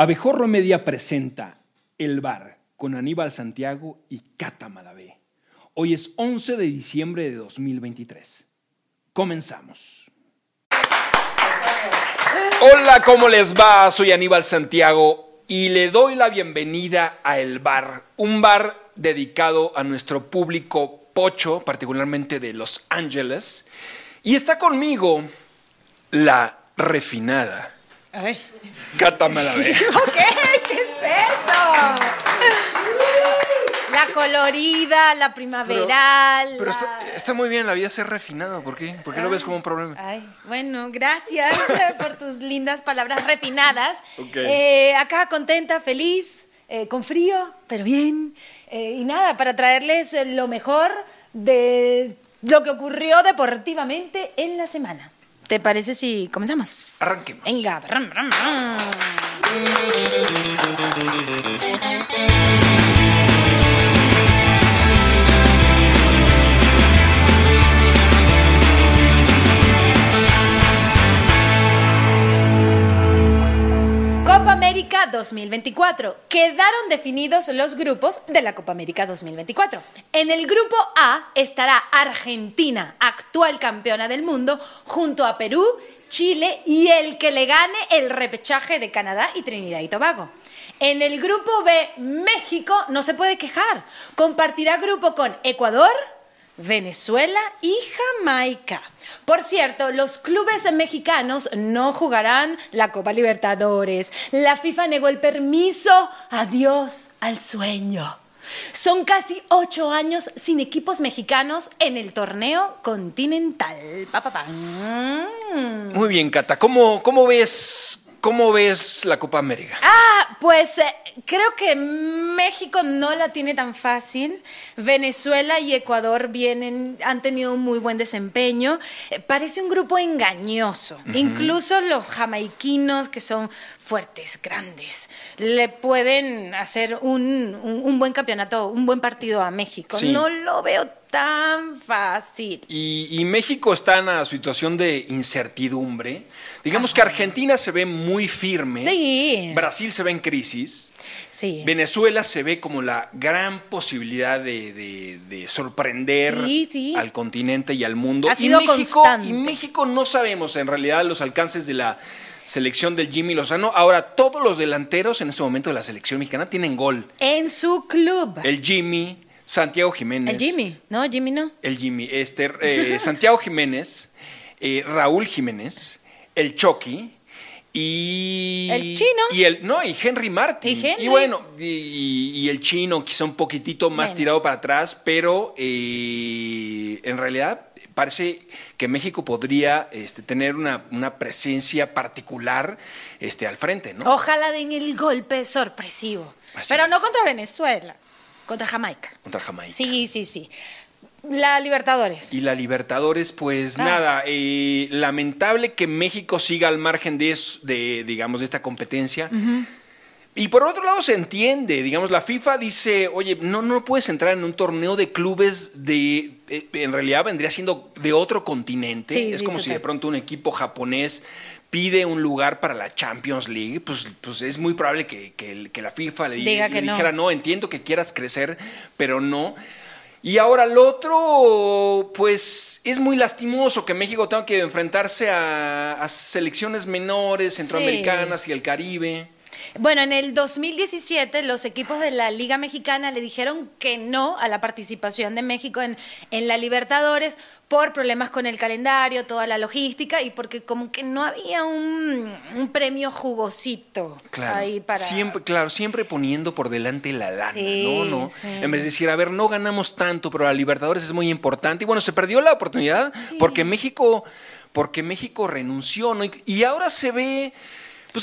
Abejorro Media presenta El Bar con Aníbal Santiago y Cata Malavé. Hoy es 11 de diciembre de 2023. Comenzamos. Hola, ¿cómo les va? Soy Aníbal Santiago y le doy la bienvenida a El Bar, un bar dedicado a nuestro público pocho, particularmente de Los Ángeles. Y está conmigo la refinada. Ay. Cata Malavé. ¿Qué? ¿Qué es eso? La colorida, la primaveral. Pero la- está, está muy bien la vida ser refinado. ¿Por qué? ¿Por qué lo ves como un problema? Ay, bueno, gracias por tus lindas palabras refinadas. Ok. Eh, acá contenta, feliz, eh, con frío, pero bien. Eh, y nada, para traerles lo mejor de lo que ocurrió deportivamente en la semana. ¿Te parece si comenzamos? Arranquemos. Venga. brum, brum, brum. 2024. Quedaron definidos los grupos de la Copa América 2024. En el grupo A estará Argentina, actual campeona del mundo, junto a Perú, Chile y el que le gane el repechaje de Canadá y Trinidad y Tobago. En el grupo B, México no se puede quejar. Compartirá grupo con Ecuador, Venezuela y Jamaica. Por cierto, los clubes mexicanos no jugarán la Copa Libertadores. La FIFA negó el permiso. Adiós al sueño. Son casi ocho años sin equipos mexicanos en el torneo continental. Pa. Mm. Muy bien, Cata. ¿Cómo, cómo ves, cómo ves la Copa América? Ah, pues eh, creo que México no la tiene tan fácil. Venezuela y Ecuador vienen, han tenido un muy buen desempeño. Eh, parece un grupo engañoso. Incluso los jamaiquinos, que son fuertes, grandes, le pueden hacer un, un- un buen campeonato, un buen partido a México. Sí. No lo veo tan fácil. Y, y México está en una situación de incertidumbre. Digamos que Argentina se ve muy firme. Sí. Brasil se ve en crisis. Sí. Venezuela se ve como la gran posibilidad de, de- de sorprender sí. al continente y al mundo. Ha y, sido México, constante. y México no sabemos en realidad los alcances de la selección del Jimmy Lozano. Ahora, todos los delanteros en este momento de la selección mexicana tienen gol. En su club. El Jimmy, Santiago Jiménez. El Jimmy. No, Jimmy no. El Jimmy, este, eh, Santiago Jiménez, eh, Raúl Jiménez, el Chucky y. El Chino. Y el, no, y Henry Martin. Y Henry. bueno, y, y- y el chino quizá un poquitito más Menos. tirado para atrás, pero eh, en realidad parece que México podría este, tener una, una presencia particular este, al frente, ¿no? Ojalá den el golpe sorpresivo. Así Pero no contra Venezuela, contra Jamaica. Contra Jamaica. Sí, sí, sí. La Libertadores. Y la Libertadores, pues Ah. nada, eh, lamentable que México siga al margen de, de digamos, de esta competencia. Y por otro lado se entiende, digamos, la FIFA dice, oye, no, no puedes entrar en un torneo de clubes de, eh, en realidad vendría siendo de otro continente. Sí, es sí, como si de pronto un equipo japonés pide un lugar para la Champions League, pues, pues es muy probable que, que el- que la FIFA le, di- Diga le que no. dijera, no, entiendo que quieras crecer, pero no. Y ahora lo otro, pues es muy lastimoso que México tenga que enfrentarse a, a selecciones menores, centroamericanas y el Caribe. Bueno, en el 2017 los equipos de la Liga Mexicana le dijeron que no a la participación de México en, en la Libertadores por problemas con el calendario, toda la logística y porque como que no había un, un premio jugosito Claro, ahí para... siempre, claro, siempre poniendo por delante la lana, Sí, ¿no? no sí. En vez de decir, a ver, no ganamos tanto, pero la Libertadores es muy importante. Y bueno, se perdió la oportunidad Sí. porque México, porque México renunció, ¿no? Y, y ahora se ve,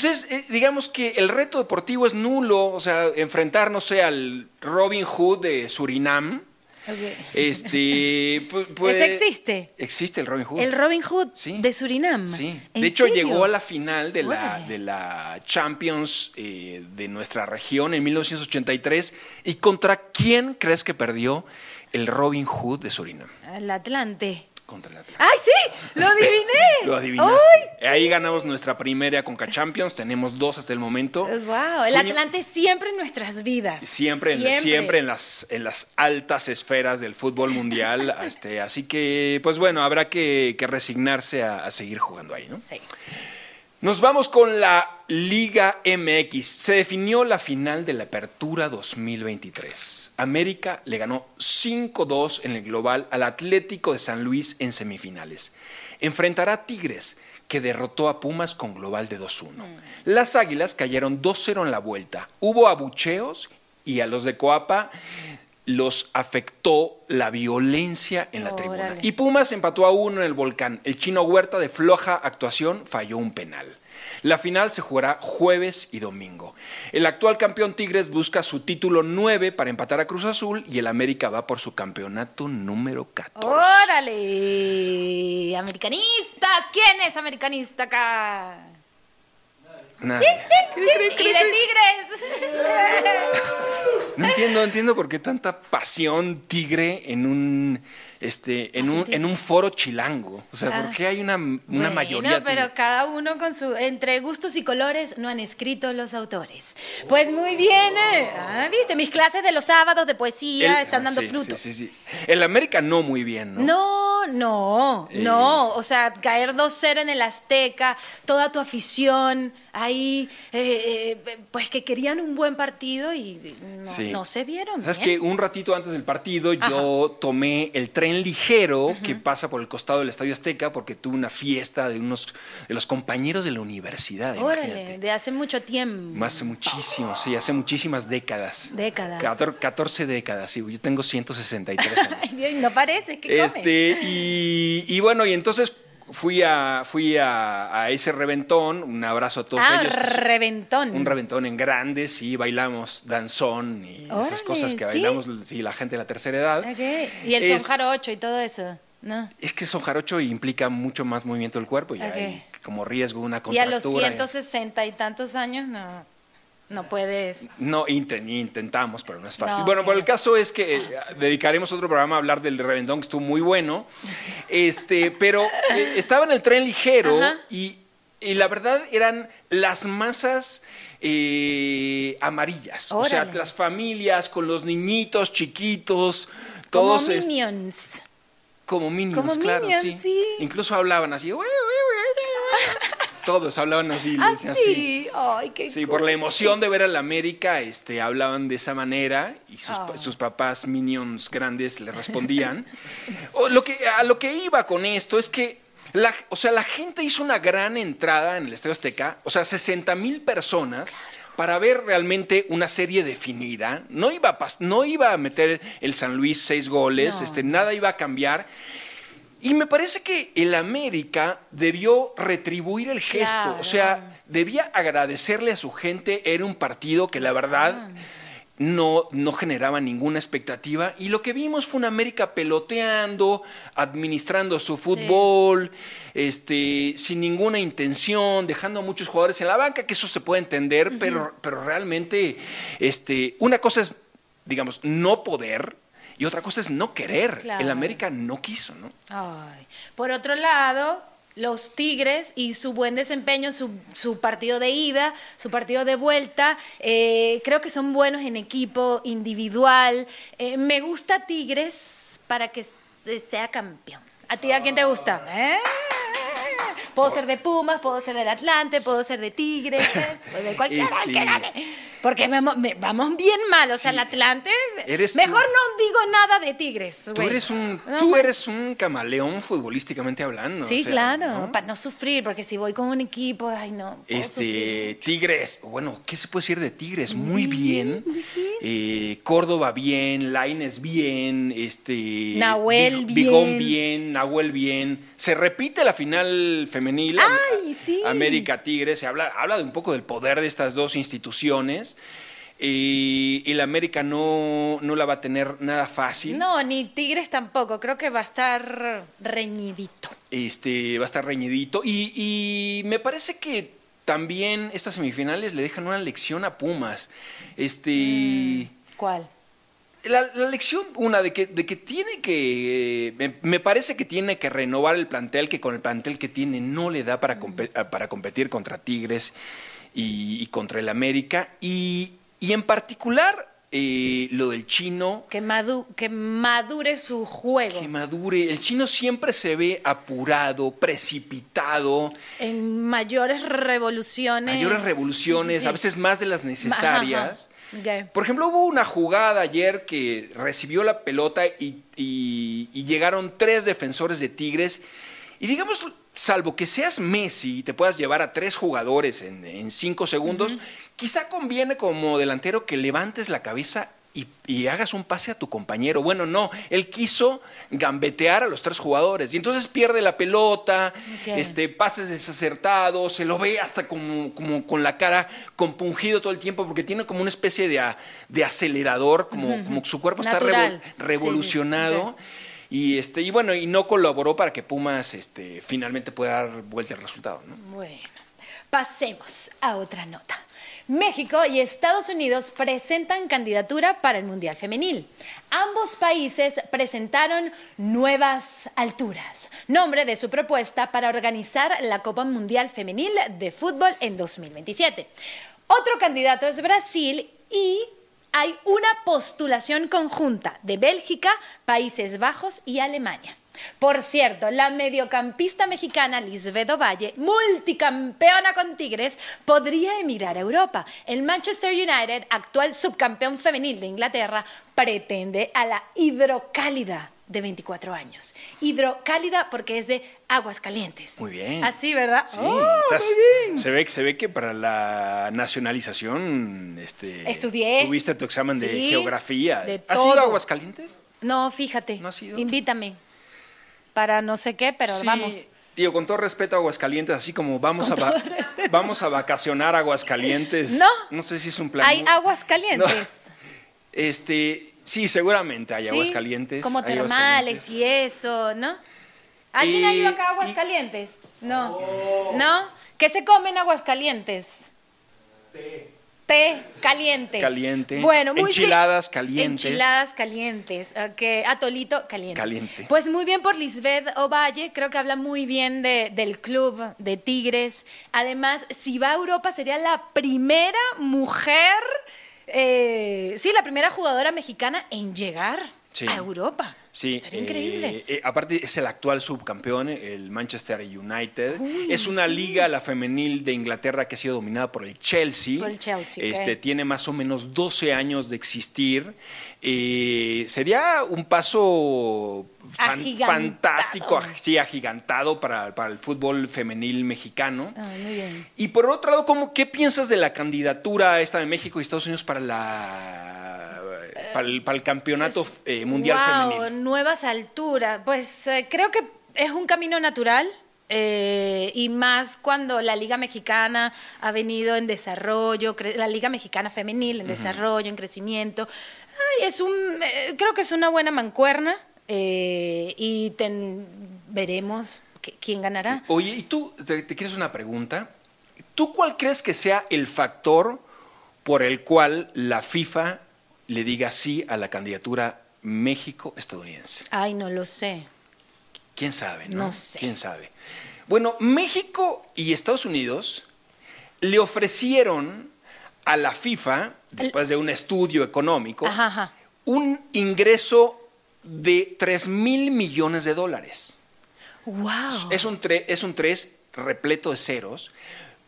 pues es, eh, digamos que el reto deportivo es nulo, o sea, enfrentar, no sé, al Robin Hood de Surinam. Ok. Este, pu- pues, ¿Ese existe? Existe el Robin Hood. El Robin Hood Sí. de Surinam. Sí, ¿En de hecho serio? llegó a la final de la, de la Champions eh, de nuestra región en 1983. ¿Y contra quién crees que perdió el Robin Hood de Surinam? El Atlante. Contra el Atlas. ¡Ay, sí! ¡Lo adiviné! Lo adivinaste. ¡Ay! Ahí ganamos nuestra primera Conca Champions. Tenemos dos hasta el momento. ¡Wow! El Atlante siempre en nuestras vidas. Siempre, en, siempre en, las, en las altas esferas del fútbol mundial. este, así que, pues bueno, habrá que, que resignarse a, a seguir jugando ahí, ¿no? Sí. Nos vamos con la Liga MX. Se definió la final de la Apertura 2023. América le ganó 5-2 en el global al Atlético de San Luis en semifinales. Enfrentará a Tigres, que derrotó a Pumas con global de 2-1. Las Águilas cayeron 2-0 en la vuelta. Hubo abucheos y a los de Coapa los afectó la violencia en la tribuna. Y Pumas empató a uno en el volcán. El chino Huerta de floja actuación falló un penal. La final se jugará jueves y domingo. El actual campeón Tigres busca su título 9 para empatar a Cruz Azul y el América va por su campeonato número 14. ¡Órale! ¡Americanistas! ¿Quién es americanista acá? Nadie. ¡Y de Tigres! No entiendo, no entiendo por qué tanta pasión tigre en un este en un, en un foro chilango. O sea, Ah. ¿por qué hay una, una Bueno, mayoría pero tigre? cada uno con su... Entre gustos y colores no han escrito los autores. Pues muy bien. eh. Ah, ¿viste? Mis clases de los sábados de poesía El- están ah, dando sí, frutos. Sí, sí, sí. El América no muy bien, ¿no? No, no, Eh. no. O sea, caer 2-0 en el Azteca, toda tu afición ahí, eh, eh, pues que querían un buen partido y no, Sí. no se vieron. Sabes bien. que un ratito antes del partido yo tomé el tren ligero que pasa por el costado del Estadio Azteca porque tuve una fiesta de unos de los compañeros de la universidad, Órale, imagínate. de hace mucho tiempo. Hace muchísimo, sí, hace muchísimas décadas. Décadas. Cator- 14 décadas, sí, yo tengo 163 años. No parece, que. Este, y, y bueno, y entonces fui a, fui a, a ese reventón, un abrazo a todos ah, ellos. reventón. Un reventón en grande, sí, bailamos danzón y esas cosas que bailamos, sí, la gente de la tercera edad. Ok. Y el Es- son jarocho y todo eso, ¿no? Es que son jarocho implica mucho más movimiento del cuerpo y hay como riesgo una Y a contractura. los 160 y tantos años no, no puedes. No, inten- intentamos, pero no es fácil. No, bueno, por el caso es que eh, dedicaremos otro programa a hablar del reventón, que estuvo muy bueno. Este, pero eh, estaba en el tren ligero y, y la verdad eran las masas eh, amarillas. O sea, las familias con los niñitos chiquitos, todos Como minions. como minions, Como claro, Minions, sí. sí. Incluso hablaban así. Todos hablaban así, Ah, así. sí. Ay, qué Sí, por la emoción de ver a la América, este, hablaban de esa manera y sus, Ah. sus papás minions grandes le respondían. O lo que, a lo que iba con esto es que, la, o sea, la gente hizo una gran entrada en el Estadio Azteca, o sea, 60 mil personas. Para ver realmente una serie definida, no iba, a no iba a meter el San Luis seis goles, No. este, nada iba a cambiar. Y me parece que el América debió retribuir el gesto. Claro. O sea, debía agradecerle a su gente. Era un partido que la verdad no, no generaba ninguna expectativa. Y lo que vimos fue una América peloteando, administrando su fútbol, este, sin ninguna intención, dejando a muchos jugadores en la banca, que eso se puede entender, pero, pero realmente este, una cosa es, digamos, no poder. Y otra cosa es no querer. Claro. El América no quiso, ¿no? Ay. Por otro lado, los Tigres y su buen desempeño, su, su partido de ida, su partido de vuelta, eh, creo que son buenos en equipo, individual. Eh, me gusta Tigres para que se- sea campeón. ¿A ti a quién te gusta? ¿Eh? Puedo ser de Pumas, puedo ser del Atlante, puedo ser de Tigres, pues de cualquiera Este- que gane. Porque vamos, me- vamos bien mal, o sea, el. Atlante. Eres mejor tú. no digo nada de Tigres. Tú eres un, No, tú eres un camaleón futbolísticamente hablando. Sí, o sea, claro, ¿no? para no sufrir, porque si voy con un equipo, ay no. puedo Este, sufrir. Tigres, bueno, ¿qué se puede decir de Tigres? Muy bien. Eh, Córdoba bien, Laines bien, este. Nahuel Big- Bigón bien. bien, Nahuel bien. Se repite la final femenil. Ay, sí. América Tigres. Se habla, habla de un poco del poder de estas dos instituciones. Y, y la América no, no la va a tener nada fácil. No, ni Tigres tampoco, creo que va a estar reñidito. Este, va a estar reñidito. Y, y me parece que también estas semifinales le dejan una lección a Pumas. Este. ¿Cuál? la, la lección, una, de que, de que tiene que. Me, me parece que tiene que renovar el plantel, que con el plantel que tiene no le da para, para competir contra Tigres y, y contra el América. Y, y en particular, eh, lo del chino. Que, madu- que madure su juego. Que madure. El chino siempre se ve apurado, precipitado, En mayores revoluciones. mayores revoluciones, Sí, sí, a veces más de las necesarias. Ajá. Por ejemplo, hubo una jugada ayer que recibió la pelota y, y- y llegaron tres defensores de Tigres. Y digamos, salvo que seas Messi y te puedas llevar a tres jugadores en, en cinco segundos, quizá conviene como delantero que levantes la cabeza y, y hagas un pase a tu compañero. Bueno, no, él quiso gambetear a los tres jugadores y entonces pierde la pelota, este, pases desacertados, se lo ve hasta como, como con la cara compungido todo el tiempo porque tiene como una especie de, a- de acelerador, como, como que su cuerpo está Natural. revol- Sí, sí. revolucionado. Y, este, y bueno, y no colaboró para que Pumas este, finalmente pueda dar vuelta al resultado. ¿no? Bueno, pasemos a otra nota. México y Estados Unidos presentan candidatura para el Mundial Femenil. Ambos países presentaron nuevas alturas, nombre de su propuesta para organizar la Copa Mundial Femenil de Fútbol en 2027. Otro candidato es Brasil y hay una postulación conjunta de Bélgica, Países Bajos y Alemania. Por cierto, la mediocampista mexicana Lisbeth Ovalle, multicampeona con Tigres, podría emigrar a Europa. El Manchester United, actual subcampeón femenil de Inglaterra, pretende a la hidrocálida de 24 años. Hidrocálida porque es de aguas calientes. Muy bien. Así, ¿verdad? Sí, ¡Oh, estás- muy bien! Se, ve, se ve que para la nacionalización este, Estudié. tuviste tu examen de geografía. de ¿Has todo. ido a Aguascalientes? No, fíjate. ¿No has ido? Invítame. Para no sé qué, pero Sí, vamos. Digo, con todo respeto a Aguascalientes, así como vamos, a, va- vamos a vacacionar a Aguascalientes. No. No sé si es un plan. Hay muy- aguas calientes. Este, sí, seguramente hay Sí, Aguascalientes. Como hay termales Aguascalientes. y eso, ¿no? ¿Alguien ha Y- ido acá a y- Aguascalientes? No. ¿No? ¿Qué se come en Aguascalientes? Té caliente. Caliente. Bueno, muy Enchiladas bien. calientes. Enchiladas calientes. Ok. Atolito caliente. Caliente. Pues muy bien por Lisbeth Ovalle. Creo que habla muy bien de- del club de Tigres. Además, si va a Europa, sería la primera mujer. Eh, sí, la primera jugadora mexicana en llegar Sí. a Europa. Sí, Estaría eh, increíble. eh, aparte es el actual subcampeón, el Manchester United. Uy, es una sí. liga, la femenil de Inglaterra, que ha sido dominada por el Chelsea. Por el Chelsea. Este, Tiene más o menos 12 años de existir. Eh, sería un paso fan- fantástico, sí, agigantado para, para el fútbol femenil mexicano. Ay, muy bien. Y por otro lado, ¿cómo, ¿qué piensas de la candidatura esta de México y Estados Unidos para la para el, para el campeonato eh, mundial Wow, femenil? nuevas alturas. Pues eh, creo que es un camino natural. eh, y más cuando la Liga Mexicana ha venido en desarrollo, la Liga Mexicana Femenil en desarrollo, en crecimiento. Ay, es un, creo que es una buena mancuerna y ten- veremos que- quién ganará. Oye, y tú, te, te quieres una pregunta. ¿Tú cuál crees que sea el factor por el cual la FIFA le diga sí a la candidatura México-estadounidense? Ay, no lo sé. ¿Quién sabe? No, No sé. ¿Quién sabe? Bueno, México y Estados Unidos le ofrecieron a la FIFA, después de un estudio económico, Ajá, ajá. un ingreso de 3 mil millones de dólares. Wow. Es un, es un 3 repleto de ceros,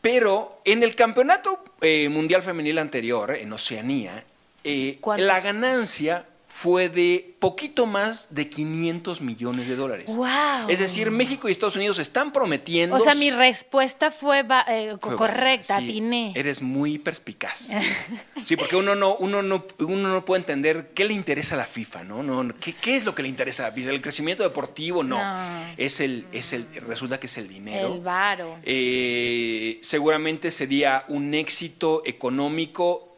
pero en el campeonato eh, mundial femenil anterior, en Oceanía, eh, la ganancia fue de poquito más de 500 millones de dólares. Wow. Es decir, México y Estados Unidos están prometiendo... O sea, mi respuesta fue eh, Fue correcta, sí, atiné. Eres muy perspicaz. Sí, porque uno no, uno no, uno no puede entender qué le interesa a la FIFA, ¿no? no ¿qué, qué es lo que le interesa a la FIFA? ¿El crecimiento deportivo? No. No. Es el, es el, resulta que es el dinero. El varo. Eh, seguramente sería un éxito económico.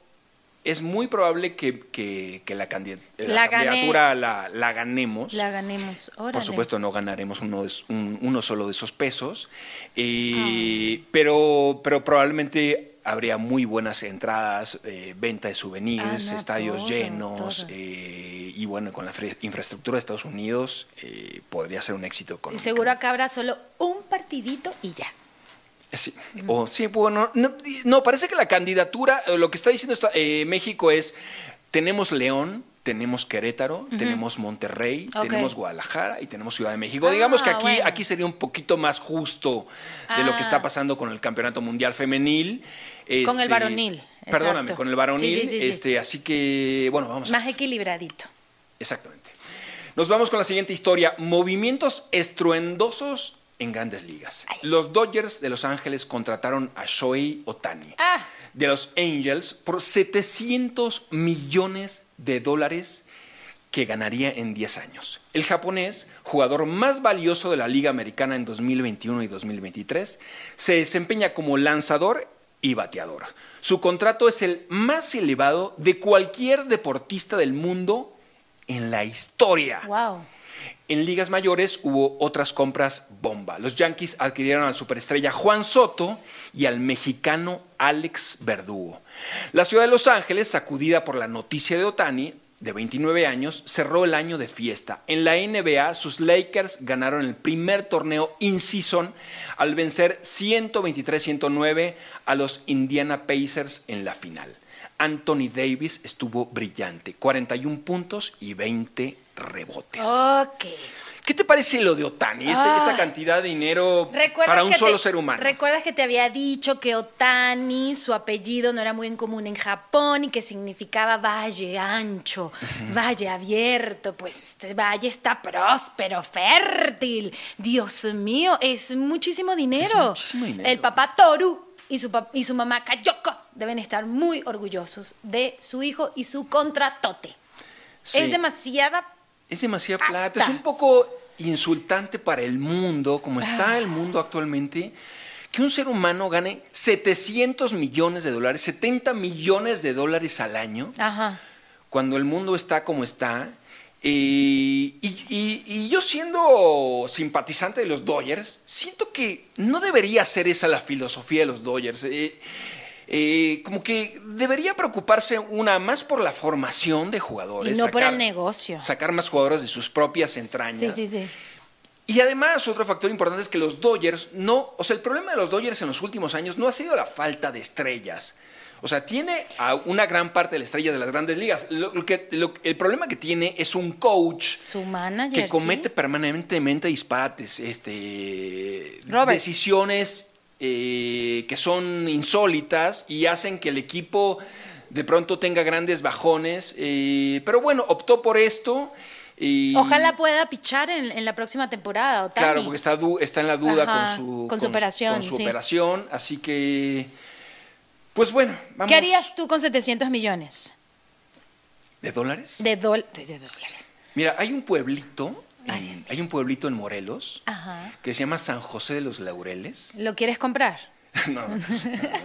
Es muy probable que, que- que la, candid- la La gané. candidatura la, la ganemos. La ganemos. Por Órale. supuesto, no ganaremos uno, de- un- uno solo de esos pesos, eh, pero, pero probablemente habría muy buenas entradas, eh, venta de souvenirs, Ah, no, estadios todo, llenos, todo. eh, y bueno, con la infraestructura de Estados Unidos eh, podría ser un éxito Y económico. seguro acá habrá solo un partidito y ya. Sí, o sí, bueno, no, no, parece que la candidatura, eh, lo que está diciendo eh, México es, tenemos León, tenemos Querétaro, tenemos Monterrey, tenemos Guadalajara y tenemos Ciudad de México. Ah, Digamos que aquí, bueno. aquí sería un poquito más justo de lo que Ah. está pasando con el Campeonato Mundial Femenil. Con el Este, varonil, Perdóname, exacto. con el varonil. Sí, sí, sí, sí. este, Así que, bueno, vamos a Más equilibradito. Exactamente. Nos vamos con la siguiente historia. Movimientos estruendosos en grandes ligas. Los Dodgers de Los Ángeles contrataron a Shohei Otani Ah. de los Angels por 700 millones de dólares que ganaría en 10 años. El japonés, jugador más valioso de la Liga Americana en 2021 y 2023, se desempeña como lanzador y bateador. Su contrato es el más elevado de cualquier deportista del mundo en la historia. Wow. En ligas mayores hubo otras compras bomba. Los Yankees adquirieron al superestrella Juan Soto y al mexicano Alex Verdugo. La ciudad de Los Ángeles, sacudida por la noticia de Otani, de 29 años, cerró el año de fiesta. En la NBA, sus Lakers ganaron el primer torneo in-season al vencer 123-109 a los Indiana Pacers en la final. Anthony Davis estuvo brillante, 41 puntos y 20 rebotes. Ok. ¿Qué te parece lo de Otani? Este- Ah. esta cantidad de dinero ¿Recuerdas para un solo te- ser humano. ¿Recuerdas que te había dicho que Otani, su apellido no era muy en común en Japón y que significaba valle ancho, valle abierto? Pues este valle está próspero, fértil. Dios mío, es muchísimo dinero. muchísimo dinero. El papá Toru y su, y su mamá Kayoko deben estar muy orgullosos de su hijo y su contratote. Sí. Es demasiada Es demasiada Basta. plata. Es un poco insultante para el mundo, como está el mundo actualmente, que un ser humano gane 700 millones de dólares, 70 millones de dólares al año, Ajá. cuando el mundo está como está. Eh, y, y- y yo siendo simpatizante de los Dodgers, siento que no debería ser esa la filosofía de los Dodgers. Eh, eh, como que debería preocuparse una más por la formación de jugadores. Y no por el negocio. Sacar más jugadores de sus propias Sí, entrañas. sí, sí. Y además, otro factor importante es que los Dodgers no. O sea, el problema de los Dodgers en los últimos años no ha sido la falta de estrellas. O sea, tiene a una gran parte de la estrella de las grandes ligas. Lo- lo que, lo- el problema que tiene es un coach Su manager. que sí. comete permanentemente disparates, este, Robert. decisiones eh, que son insólitas y hacen que el equipo de pronto tenga grandes bajones. eh, pero bueno, optó por esto. y- Ojalá pueda pichar en, en la próxima temporada, Otani. Claro, porque está, en la duda Ajá, con su, con su operación, con su sí. operación, así que, pues bueno, vamos. ¿Qué harías tú con 700 millones ¿De dólares? de dólares? Mira, hay un pueblito, en- hay un pueblito en Morelos Ajá. que se llama San José de los Laureles. ¿Lo quieres comprar? No, no,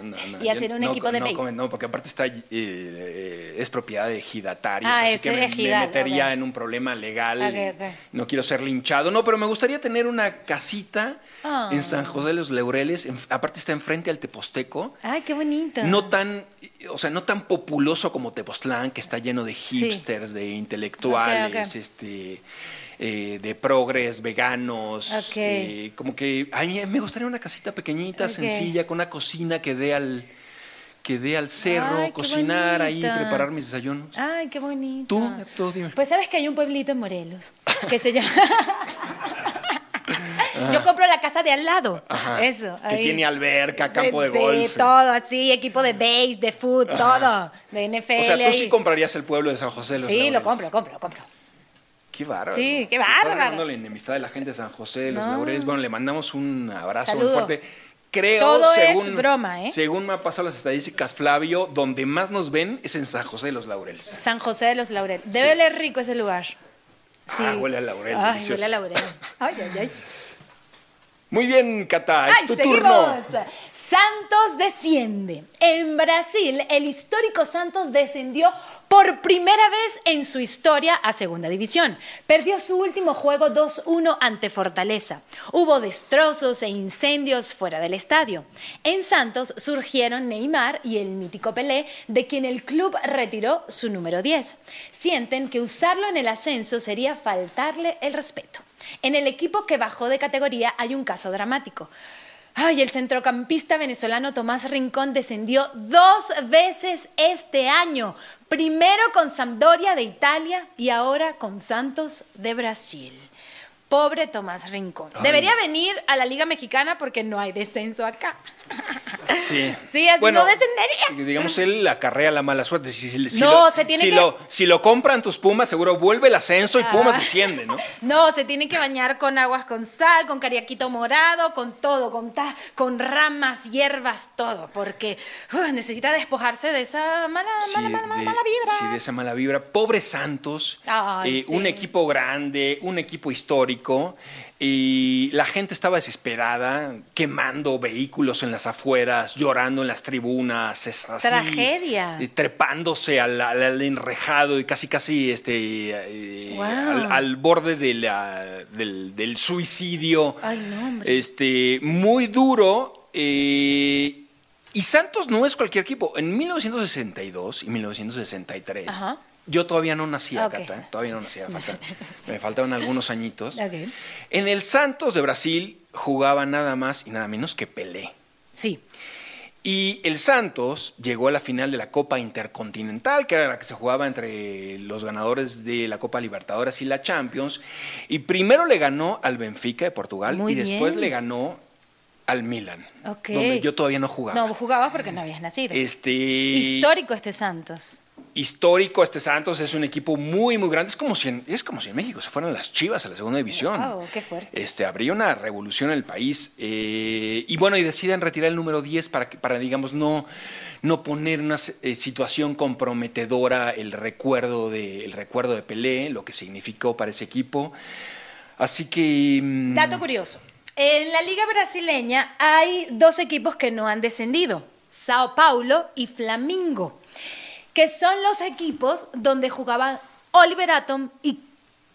no, no, Y hacer un no, equipo de no, no, porque aparte está, eh, eh, es propiedad de ejidatarios, Ah, así que me, metería en un problema legal. No quiero ser linchado. No, pero me gustaría tener una casita Ah. en San José de los Laureles. en- aparte está enfrente al Teposteco. Ay, qué bonito. No tan, o sea, no tan populoso como Tepoztlán, que está lleno de hipsters, de intelectuales, este, eh, de progres, veganos. Ok. eh, como que a mí me gustaría una casita pequeñita, sencilla, con una cocina que dé al, que dé al cerro, Ay, cocinar ahí, preparar mis desayunos. Ay, qué bonito. Tú, tú dime. Pues sabes que hay un pueblito en Morelos que se llama. Yo compro la casa de al lado. Ajá. Eso. Que ahí. tiene alberca, campo de golf. Sí, todo así, equipo de base, de foot, todo. De NFL. o sea, tú sí comprarías el pueblo de San José los Sí, lo Laureles. compro, compro, compro. Qué bárbaro. Sí, qué Estás bárbaro. ganando la enemistad de la gente de San José de los No. Laureles. Bueno, le mandamos un abrazo muy Saludo. fuerte. Creo, Todo es según, broma, ¿eh? Según me han pasado las estadísticas, Flavio, donde más nos ven es en San José de los Laureles. San José de los Laureles. Debe Sí. oler rico ese lugar. Sí. Ah, huele a laurel, Ay, delicioso. huele a laurel. Ay, ay, ay. Muy bien, Cata, es ¡Ay, tu seguimos! turno. Santos desciende. En Brasil, el histórico Santos descendió por primera vez en su historia a Segunda División. Perdió su último juego 2-1 ante Fortaleza. Hubo destrozos e incendios fuera del estadio. En Santos surgieron Neymar y el mítico Pelé, de quien el club retiró su número 10. Sienten que usarlo en el ascenso sería faltarle el respeto. En el equipo que bajó de categoría hay un caso dramático. Ay, el centrocampista venezolano Tomás Rincón descendió dos veces este año. Primero con Sampdoria de Italia y ahora con Santos de Brasil. Pobre Tomás Rincón. Debería venir a la Liga Mexicana porque no hay descenso acá. Sí. Sí, así Bueno, no descendería. Digamos, él acarrea la mala suerte. Si, si- si No, lo, se tiene si que- Lo, si lo compran tus Pumas, seguro vuelve el ascenso y Pumas Ah. desciende, ¿no? No, se tiene que bañar con aguas con sal, con cariaquito morado, con todo, con, ta- con ramas, hierbas, todo, porque uh, necesita despojarse de esa mala, Sí, mala, mala, mala, de- mala vibra. Sí, de esa mala vibra. Pobre Santos, Ay, eh, un equipo grande, un equipo histórico, y la gente estaba desesperada, quemando vehículos en las afueras, llorando en las tribunas, es así, Tragedia. trepándose al, al- al enrejado y casi, casi este, eh, Wow. al, al borde de la- del, del suicidio. Ay, no, hombre. Este, muy duro. eh, y Santos no es cualquier equipo. En 1962 y 1963, Ajá. Yo todavía no nacía, Ok. Cata, todavía no nacía, falta- me faltaban algunos añitos. En el Santos de Brasil jugaba nada más y nada menos que Pelé. Sí. Y el Santos llegó a la final de la Copa Intercontinental, que era la que se jugaba entre los ganadores de la Copa Libertadores y la Champions. Y primero le ganó al Benfica de Portugal Muy y después le ganó al Milan, Ok. donde yo todavía no jugaba. No, jugabas porque no habías nacido. Este Histórico este Santos. Histórico este Santos es un equipo muy muy grande es como si en, es como si en México se fueran las Chivas a la segunda división Wow, qué fuerte. este habría una revolución en el país eh, y bueno y deciden retirar el número 10 para para digamos no no poner en una eh, situación comprometedora el recuerdo de el recuerdo de Pelé lo que significó para ese equipo así que mm, Dato curioso. En la liga brasileña hay dos equipos que no han descendido, Sao Paulo y Flamingo, que son los equipos donde jugaban Oliver Atom y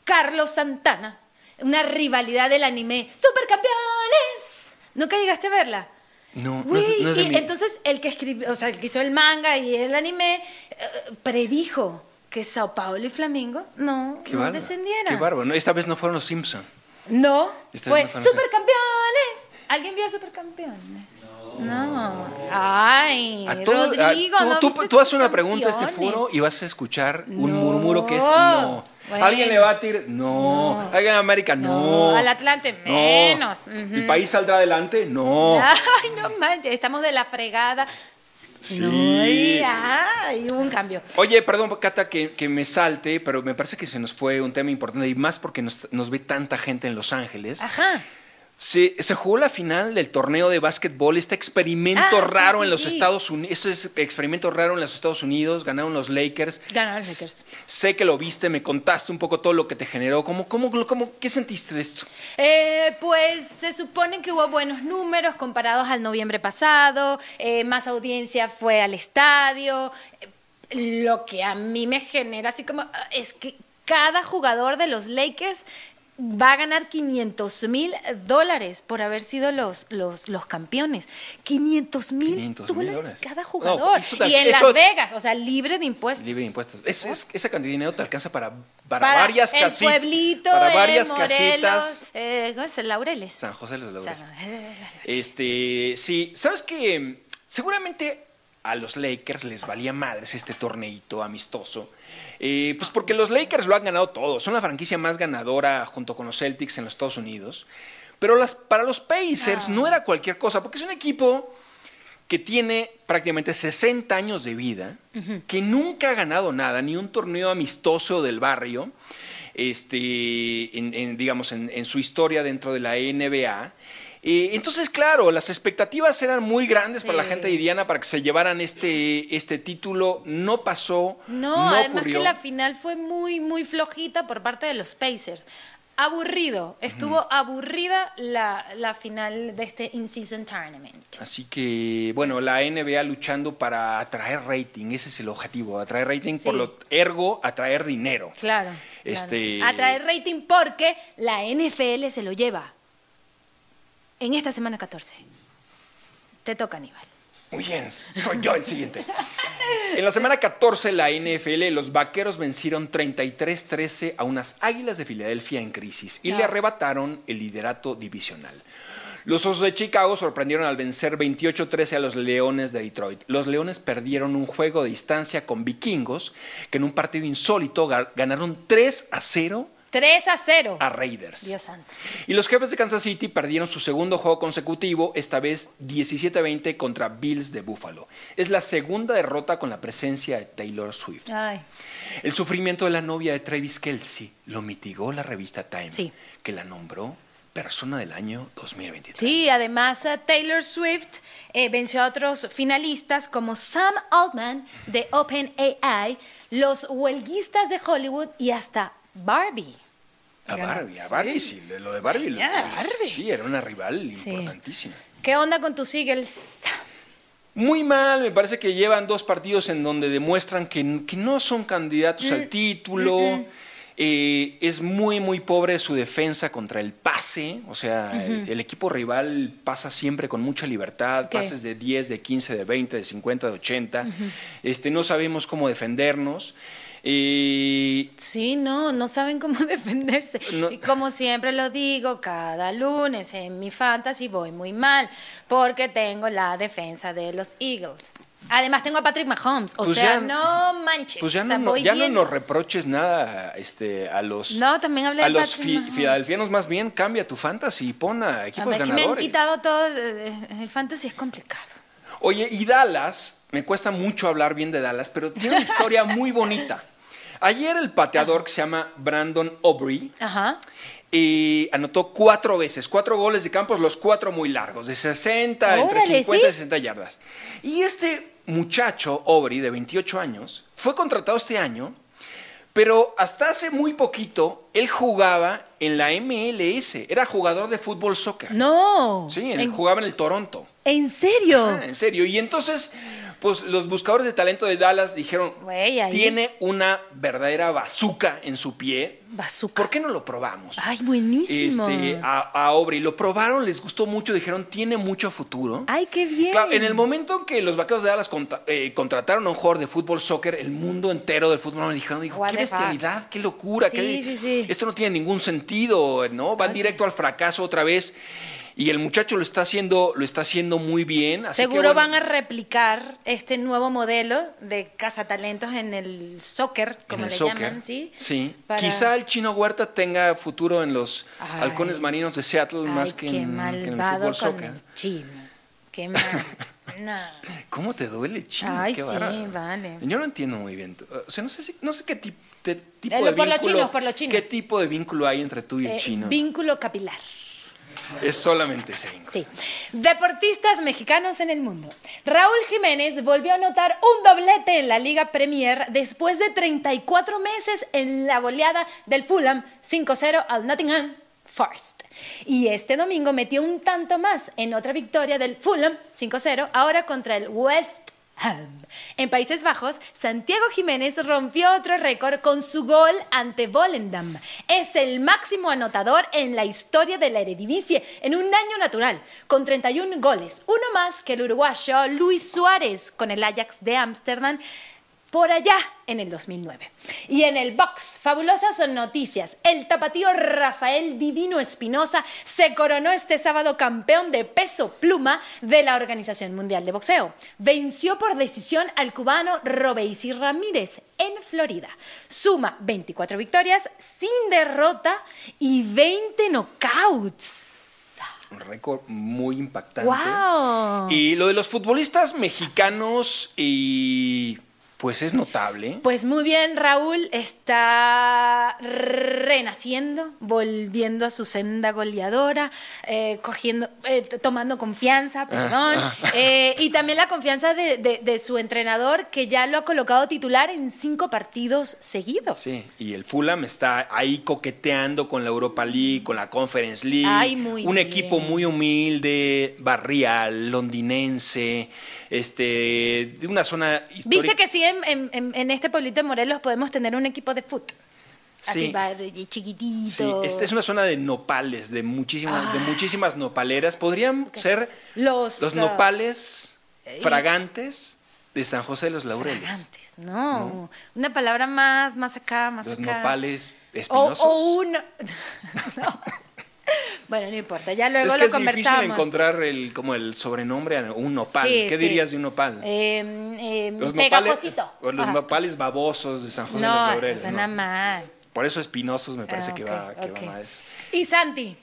Carlos Santana. Una rivalidad del anime. ¡Supercampeones! ¿Nunca llegaste a verla? no, no es- Uy, no es de y entonces el que escribió, o sea, el que hizo el manga y el anime, eh, predijo que Sao Paulo y Flamingo no, qué no descendieran. qué bárbaro No, esta vez no fueron los Simpson No, Esta fue no no. Supercampeones. ¿Alguien vio Supercampeones? No. Ay, A todo- a- Rodrigo, tú, ¿no tú- haces una pregunta a este foro y vas a escuchar un No. murmuro que es no. Bueno. ¿Alguien le va a tirar? No. No. ¿Alguien en América? No. Al Atlante No. menos. ¿El Ujú. país saldrá adelante? No. Ay, no manches, estamos de la fregada. Sí. No, y- hubo un cambio. Oye, perdón, Cata, que, que me salte, pero me parece que se nos fue un tema importante y más porque nos, nos ve tanta gente en Los Ángeles. Ajá. Se, se jugó la final del torneo de básquetbol, este experimento Ah, raro sí, en los sí. Estados Unidos, ese experimento raro en los Estados Unidos, ganaron los Lakers. Ganaron los Lakers. Sé que lo viste, me contaste un poco todo lo que te generó. ¿Cómo, cómo, cómo, ¿Qué sentiste de esto? Eh, pues se supone que hubo buenos números comparados al noviembre pasado, eh, más audiencia fue al estadio. Lo que a mí me genera así como ah, es que cada jugador de los Lakers va a ganar 500 mil dólares por haber sido los, los, los campeones. 500 mil 500,000 dólares cada jugador. y en eso- Las Vegas, o sea, libre de impuestos. Libre de impuestos. Es- es- esa cantidad de dinero te alcanza para, para, Para varias el casitas. pueblito, Para eh, varias Morelos, casitas. eh, ¿cómo es? Laureles. San José de los Laureles. Este, sí, sabes que seguramente a los Lakers les valía madres este torneito amistoso. Eh, pues porque los Lakers lo han ganado todo. Son la franquicia más ganadora junto con los Celtics en los Estados Unidos. Pero las, para los Pacers Ah. no era cualquier cosa, porque es un equipo que tiene prácticamente 60 años de vida, que nunca ha ganado nada, ni un torneo amistoso del barrio, este, en, en, digamos, en, en su historia dentro de la NBA. Eh, entonces, claro, las expectativas eran muy grandes para la gente de Indiana para que se llevaran este, este título. No pasó, No, no, además ocurrió. que la final fue muy, muy flojita por parte de los Pacers. aburrido. Estuvo aburrida la, la final de este In-Season Tournament. Así que, bueno, la NBA luchando para atraer rating, ese es el objetivo, atraer rating, Sí. por lo ergo, atraer dinero. Claro. Este- claro. Atraer rating porque la NFL se lo lleva. En esta semana 14. Te toca, Aníbal. Muy bien, soy yo el siguiente. En la semana 14, la NFL, los vaqueros vencieron 33-13 a unas águilas de Filadelfia en crisis y le arrebataron el liderato divisional. Los Osos de Chicago sorprendieron al vencer 28-13 a los Leones de Detroit. Los Leones perdieron un juego de distancia con vikingos que en un partido insólito ga- ganaron 3 a 0 3 a 0. a Raiders. Dios santo. Y los jefes de Kansas City perdieron su segundo juego consecutivo, esta vez 17-20 contra Bills de Buffalo. Es la segunda derrota con la presencia de Taylor Swift. Ay. El sufrimiento de la novia de Travis Kelsey lo mitigó la revista Time, Sí. que la nombró Persona del Año 2023. Sí, además eh, Taylor Swift eh, venció a otros finalistas como Sam Altman de OpenAI, los huelguistas de Hollywood y hasta Barbie. A. Barbie, a Barbie, sí, lo de Barbie. lo- Ya, Barbie. Sí, era una rival Sí. importantísima. ¿Qué onda con tus Eagles? Muy mal, me parece que llevan dos partidos en donde demuestran que, que no son candidatos Mm, al título. Eh, es muy, muy pobre su defensa contra el pase. O sea, el, el equipo rival pasa siempre con mucha libertad. Pases de 10, de 15, de 20, de 50, de 80. este, no sabemos cómo defendernos. Eh, Sí, no, no saben cómo defenderse. No. Y como siempre lo digo, cada lunes en mi fantasy voy muy mal porque tengo la defensa de los Eagles. Además tengo a Patrick Mahomes, o Pues sea, ya- no manches. pues ya, o sea, no, ya no nos reproches nada este, a los, No, también hablé a de los filadelfianos. Más bien, cambia tu fantasy y pon a A equipos ver, que me han ganadores. quitado todo, eh, el fantasy es complicado. Oye, y Dallas, me cuesta mucho hablar bien de Dallas, pero tiene una historia muy bonita. Ayer el pateador que se llama Brandon Aubrey Ajá. eh, anotó cuatro veces, cuatro goles de campos, los cuatro muy largos, de 60, entre Órale, 50 y ¿sí? 60 yardas. Y este muchacho, Aubrey, de 28 años, fue contratado este año, pero hasta hace muy poquito él jugaba en la MLS, era jugador de fútbol soccer. No. Sí, ¿En, jugaba en el Toronto. ¿en serio? Ah, en serio. Y entonces, pues los buscadores de talento de Dallas dijeron, Güey, ahí. tiene una verdadera bazuca en su pie. Bazooka. ¿Por qué no lo probamos? Ay, buenísimo. Este, a, a Aubrey lo probaron, les gustó mucho, dijeron, tiene mucho futuro. Ay, qué bien. Claro, en el momento en que los vaqueros de Dallas conta- eh, contrataron a un jugador de fútbol soccer, el mundo entero del fútbol americano dijo, What qué the fuck?" bestialidad, qué locura, Sí, qué- sí, sí. esto no tiene ningún sentido, ¿no? Van directo al fracaso otra vez. Y el muchacho lo está haciendo, lo está haciendo muy bien. así que, Seguro bueno, van a replicar este nuevo modelo de cazatalentos en el soccer, como el le soccer. llaman, ¿sí? Sí. Para- Quizá el chino Huerta tenga futuro en los Ay. halcones marinos de Seattle más que en, que en el fútbol soccer. el chino. Qué mal. No. ¿Cómo te duele, chino? Ay, Qué sí, vale. Yo no entiendo muy bien. O sea, no sé, si- no sé qué ti- te- tipo de por los vínculo. chinos, por los chinos. ¿Qué tipo de vínculo hay entre tú y el Eh, chino? Vínculo capilar. Es solamente ese. Sí. Deportistas mexicanos en el mundo. Raúl Jiménez volvió a anotar un doblete en la Liga Premier después de 34 meses en la goleada del Fulham 5-0 al Nottingham Forest. Y este domingo metió un tanto más en otra victoria del Fulham 5-0, ahora contra el West. En Países Bajos, Santiago Jiménez rompió otro récord con su gol ante Volendam. Es el máximo anotador en la historia de la Eredivisie en un año natural, con 31 goles, uno más que el uruguayo Luis Suárez con el Ajax de Ámsterdam por allá en el 2009. Y en el box, fabulosas noticias. El tapatío Rafael Divino Espinosa se coronó este sábado campeón de peso pluma de la Organización Mundial de Boxeo. Venció por decisión al cubano Robeisy Ramírez en Florida. Suma 24 victorias sin derrota y 20 knockouts. Un récord muy impactante. ¡Wow! Y lo de los futbolistas mexicanos y Pues es notable. Pues muy bien, Raúl está renaciendo, volviendo a su senda goleadora, eh, cogiendo, eh, tomando confianza, perdón, ah. eh, y también la confianza de, de- de su entrenador que ya lo ha colocado titular en cinco partidos seguidos. Sí, y el Fulham está ahí coqueteando con la Europa League, con la Conference League. Ay, muy un bien. equipo muy humilde, barrial, londinense, este, de una zona histórica. Viste que sí, en, en- en- en este pueblito de Morelos podemos tener un equipo de fútbol. Así Sí. y chiquitito. Sí, esta es una zona de nopales, de muchísimas, de muchísimas nopaleras. Podrían ser Ah. Los, los ah, nopales eh, fragantes de San José de los Laureles. Fragantes, no. Una palabra más, más acá, más Los acá. nopales O, espinosos. o un... No. Bueno, no importa, ya luego es que lo es difícil encontrar el, como el sobrenombre a un nopal. Sí, ¿Qué sí. dirías de un nopal? Eh, eh, los nopales, pegajosito. o los Ajá. nopales babosos de San José de los No, Laureles. eso suena no. mal. Por eso espinosos me parece Ah, que, va, que va más. Y Santi.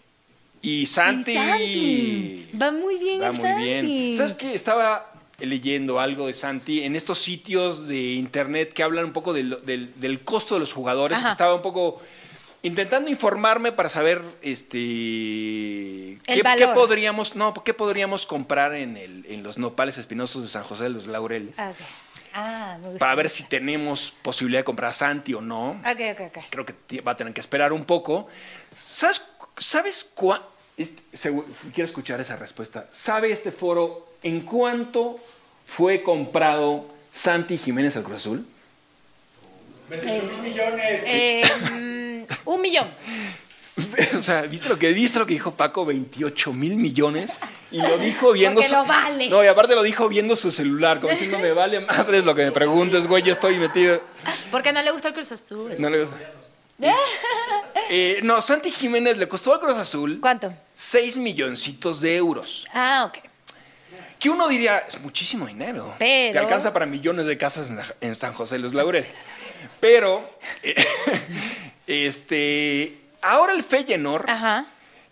Y Santi. Y Santi. Va muy bien Va el muy Santi. bien. ¿Sabes qué? Estaba leyendo algo de Santi en estos sitios de internet que hablan un poco del, del- del costo de los jugadores. Ajá. Estaba un poco intentando informarme para saber este qué, podríamos no qué podríamos comprar en, el, en los nopales espinosos de San José de los Laureles Ah, ok. Ah, me gusta. para ver si tenemos posibilidad de comprar Santi o no Ok, ok, ok. creo que va a tener que esperar un poco. ¿Sabes, sabes cuá- este- quiero escuchar esa respuesta. ¿Sabe este foro en cuánto fue comprado Santi Jiménez al Cruz Azul? 28 mil millones. Eh, mm, un millón. o sea, ¿viste lo que viste lo que dijo Paco? 28 mil millones. Y lo dijo viendo Porque lo vale. No, y aparte lo dijo viendo su celular, como diciendo, me vale madres lo que me preguntes, güey, yo estoy metido. Porque no le gusta el Cruz Azul. No, le- Eh, no, Santi Jiménez le costó al Cruz Azul ¿Cuánto? 6 milloncitos de euros. Ah, ok. Que uno diría, es muchísimo dinero. Pero- Te alcanza para millones de casas en, en San José los Laureles. Pero, eh, este, ahora el Feyenoord, Ajá.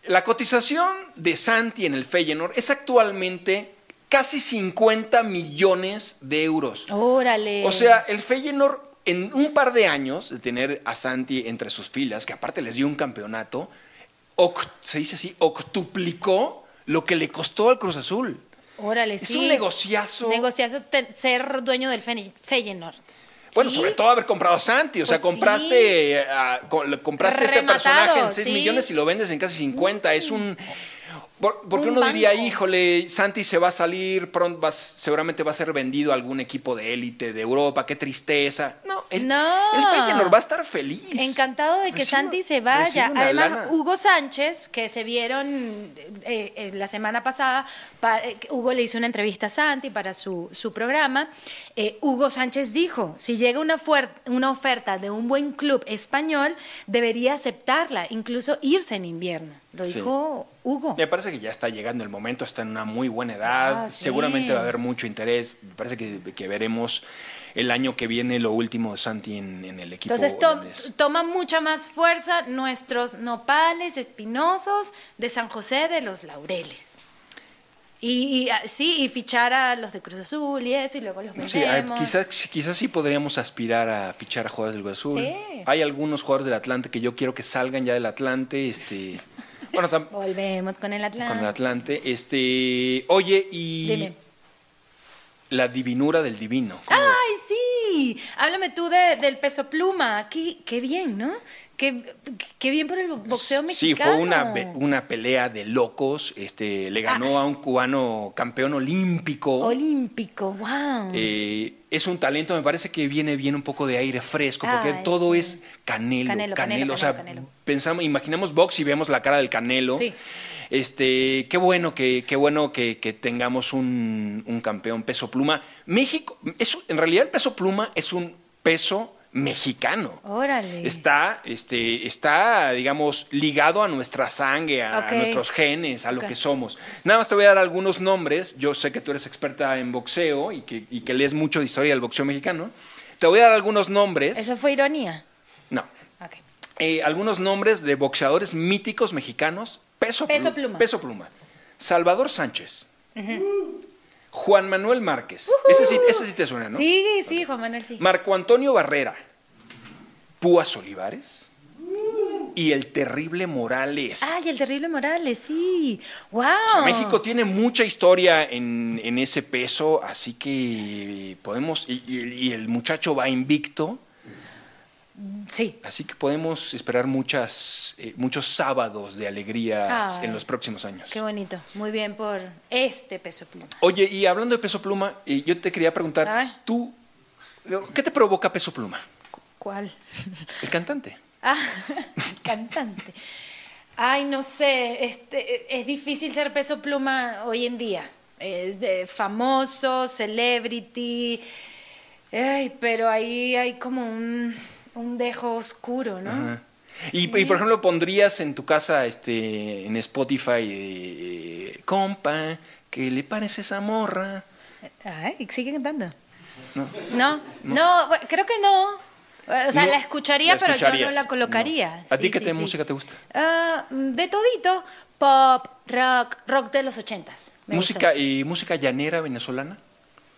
la cotización de Santi en el Feyenoord es actualmente casi 50 millones de euros. Órale. O sea, el Feyenoord en un par de años de tener a Santi entre sus filas, que aparte les dio un campeonato, se dice así, octuplicó lo que le costó al Cruz Azul. Órale, Es sí. un negociazo. Negociazo ser dueño del Fe- Feyenoord. Bueno, sobre todo haber comprado a Santi. O sea, Pues compraste, eh, a- compraste este personaje en 6 sí. millones y lo vendes en casi 50. Es un. Por- porque Un uno diría, híjole, Santi se va a salir, pronto va- seguramente va a ser vendido a algún equipo de élite de Europa, qué tristeza. No, el, No. el Feyenoord va a estar feliz. Encantado de que Recibe- Santi se vaya. Además, lana. Hugo Sánchez, que se vieron eh, eh, la semana pasada, pa- eh, Hugo le hizo una entrevista a Santi para su, su programa. eh, Hugo Sánchez dijo, si llega una, una oferta de un buen club español, debería aceptarla, incluso irse en invierno. Lo Sí. dijo Hugo. Me parece que ya está llegando el momento, está en una muy buena edad, Ah, sí. seguramente va a haber mucho interés, me parece que, que veremos el año que viene lo último de Santi en, en el equipo. Entonces to- toma mucha más fuerza nuestros nopales espinosos de San José de los Laureles. Y, y, ah, sí, y fichar a los de Cruz Azul y eso, y luego los vendemos. Sí, quizás, quizás sí podríamos aspirar a fichar a jugadores del Cruz Azul. Sí. Hay algunos jugadores del Atlante que yo quiero que salgan ya del Atlante. Este, bueno, Volvemos con el Atlante. con el Atlante. Este, oye, y Dime. la divinura del divino. ¿cómo ves? ¡Ay, sí! Háblame tú de- del peso pluma. Qué, qué bien, ¿no? Qué, qué bien por el boxeo Sí, mexicano. fue una, una pelea de locos. Este, le ganó a un cubano campeón olímpico. Olímpico, wow. Eh, es un talento, me parece que viene bien un poco de aire fresco, porque todo sí. es canelo, Canelo, canelo, canelo, o sea, canelo. pensamos, imaginamos box y vemos la cara del canelo. Sí. Este, qué bueno que, qué bueno que, que tengamos un, un campeón peso pluma. México, es, en realidad el peso pluma es un peso mexicano. Órale. Está, este, está, digamos, ligado a nuestra sangre, a, nuestros genes, a lo que somos. Nada más te voy a dar algunos nombres. Yo sé que tú eres experta en boxeo y que, y que lees mucho de historia del boxeo mexicano. Te voy a dar algunos nombres. Eso fue ironía. No. Ok. Eh, algunos nombres de boxeadores míticos mexicanos. Peso, Peso plu- pluma. Peso pluma. Salvador Sánchez. Juan Manuel Márquez. Ese, sí, ese sí te suena, ¿no? Sí, sí, Juan Manuel, sí. Marco Antonio Barrera. Púas Olivares. Y el terrible Morales. Ay, el terrible Morales, sí. ¡Wow! O sea, México tiene mucha historia en, en ese peso, así que podemos. Y, y- y el muchacho va invicto, Sí. así que podemos esperar muchas, eh, muchos sábados de alegrías Ay. en los próximos años. Qué bonito. Muy bien por este peso pluma. Oye, y hablando de peso pluma, y yo te quería preguntar, tú, ¿qué te provoca peso pluma? Cu- ¿Cuál? El cantante. Ah, cantante. Ay, no sé, este, es difícil ser peso pluma hoy en día. Es de famoso, celebrity. Ay, pero ahí hay como un, un dejo oscuro, ¿no? Ajá. Y, y, por ejemplo, pondrías en tu casa, este, en Spotify, eh, compa, ¿qué le parece esa morra? Ay, sigue cantando. No. No, no, bueno, creo que no. O sea, No, la escucharía, la pero yo no la colocaría. no. ¿A ti qué sí, te- sí. música te gusta? Ah, de todito. Pop, rock, rock de los ochentas. música gusta. y música llanera venezolana.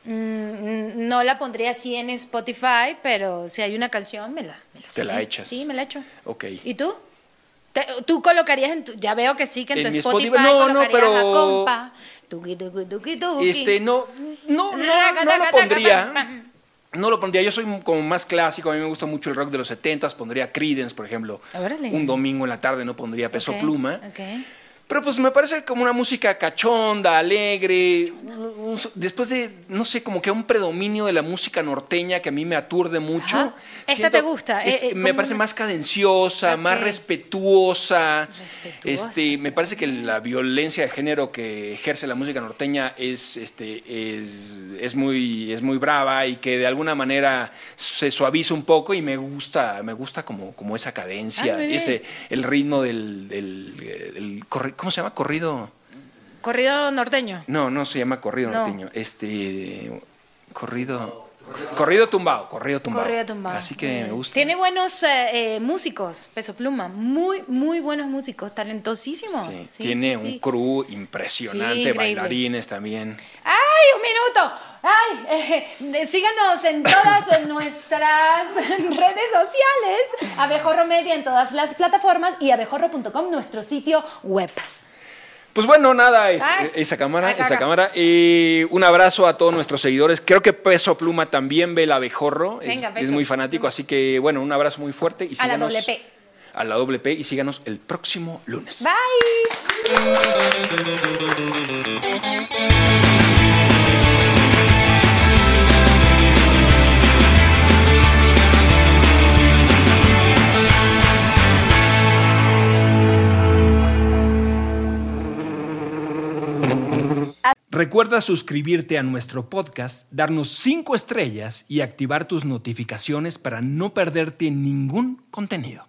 Mm, no la pondría así en Spotify, pero si hay una canción, me la, me la Te la echas. Sí, me la echo. Ok. ¿Y tú? Te- ¿Tú colocarías en tu... Ya veo que sí, que en, En tu Spotify, Spotify- no, no, pero- a compa. Tuki, tuki, tuki, tuki. Este, no, no, no, no lo pondría. No lo pondría. Yo soy como más clásico. A mí me gusta mucho el rock de los 70s. Pondría Creedence, por ejemplo. Órale. Un domingo en la tarde no pondría peso pluma. ok. Pero pues me parece como una música cachonda, alegre. Después de, no sé, como que un predominio de la música norteña que a mí me aturde mucho. Ajá. Esta te gusta, eh, este, eh, me parece una- más cadenciosa, más respetuosa. Respetuosa. Este, me parece que la violencia de género que ejerce la música norteña es, este, es, es muy, es muy brava y que de alguna manera se suaviza un poco y me gusta, me gusta como, como esa cadencia, Ah, ese, el ritmo del, del- el corri- ¿cómo se llama? Corrido. Corrido norteño. No, no se llama corrido No. norteño. Este corrido. Corrido tumbado, corrido tumbado. Corrido tumbado. Así que me gusta. Tiene buenos eh, eh, músicos, Peso Pluma. Muy, muy buenos músicos. Talentosísimos. Sí, Sí, tiene sí, un crew impresionante, bailarines también. ¡Ay, un minuto! ¡Ay! eh, eh, síganos en todas nuestras redes sociales. Abejorro Media en todas las plataformas y abejorro.com, nuestro sitio web. Pues bueno, nada, es- Ay. esa cámara, esa cámara. Eh, un abrazo a todos nuestros seguidores. Creo que Peso Pluma también ve el abejorro. Es, Venga, es Peso muy fanático, así que bueno, un abrazo muy fuerte. Y A la síganos- doble P. A la doble P y síganos el próximo lunes. Bye. Recuerda suscribirte a nuestro podcast, darnos 5 estrellas y activar tus notificaciones para no perderte ningún contenido.